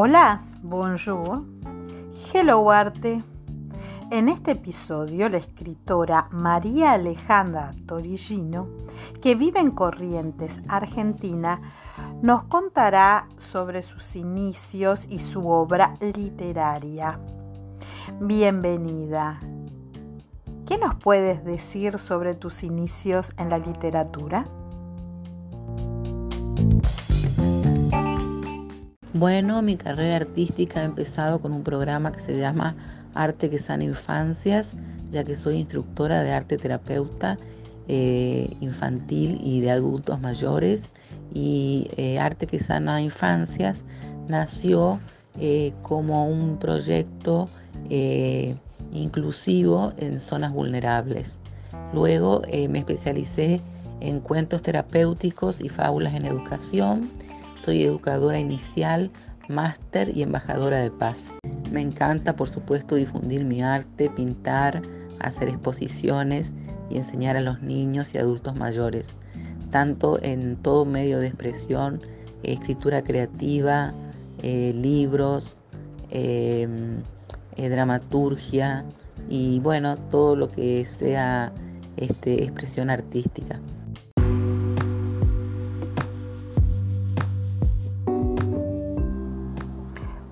Hola, bonjour, hello arte. En este episodio, la escritora María Alejandra Torigino, que vive en Corrientes, Argentina, nos contará sobre sus inicios y su obra literaria. Bienvenida. ¿Qué nos puedes decir sobre tus inicios en la literatura? Bueno, mi carrera artística ha empezado con un programa que se llama Arte que sana infancias, ya que soy instructora de arte terapeuta eh, infantil y de adultos mayores. Y eh, Arte que sana infancias nació eh, como un proyecto inclusivo en zonas vulnerables. Luego me especialicé en cuentos terapéuticos y fábulas en educación soy educadora inicial, máster y embajadora de paz. Me encanta, por supuesto, difundir mi arte, pintar, hacer exposiciones y enseñar a los niños y adultos mayores, tanto en todo medio de expresión, escritura creativa, eh, libros, em, eh, dramaturgia y bueno, todo lo que sea este, expresión artística.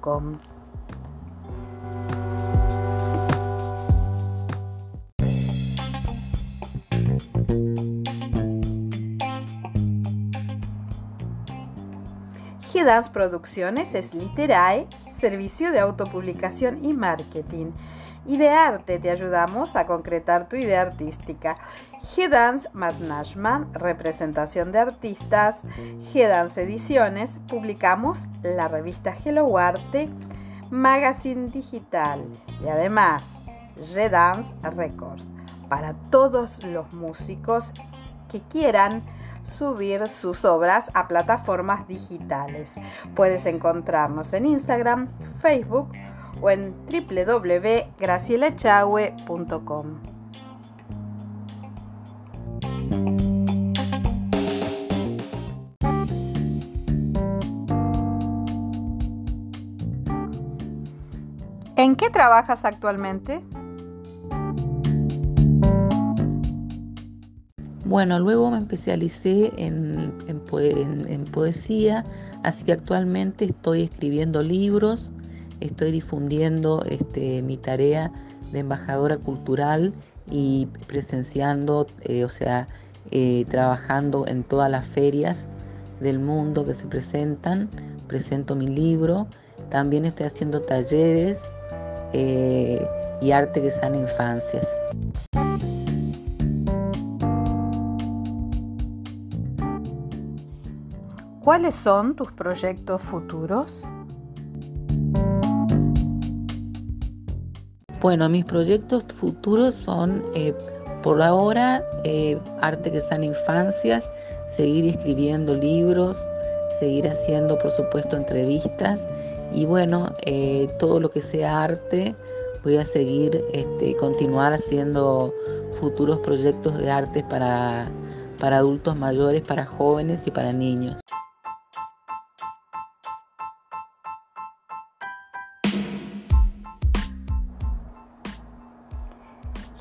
com G-Dance Producciones es Literae, servicio de autopublicación y marketing. Y de arte te ayudamos a concretar tu idea artística. G-Dance Management, representación de artistas. G-Dance Ediciones, publicamos la revista Hello Arte, magazine digital y además G-Dance Records para todos los músicos que quieran subir sus obras a plataformas digitales. Puedes encontrarnos en Instagram, Facebook o en www.gracielachahue.com. ¿En qué trabajas actualmente? Bueno, luego me especialicé en, poesía, así que actualmente estoy escribiendo libros, estoy difundiendo este, mi tarea de embajadora cultural y presenciando, eh, o sea, eh, trabajando en todas las ferias del mundo que se presentan. Presento mi libro, también estoy haciendo talleres eh, y arte que sana infancias. ¿Cuáles son tus proyectos futuros? Bueno, mis proyectos futuros son, eh, por ahora, eh, arte que sana infancias, seguir escribiendo libros, seguir haciendo, por supuesto, entrevistas y bueno, eh, todo lo que sea arte, voy a seguir, este, continuar haciendo futuros proyectos de arte para, para adultos mayores, para jóvenes y para niños.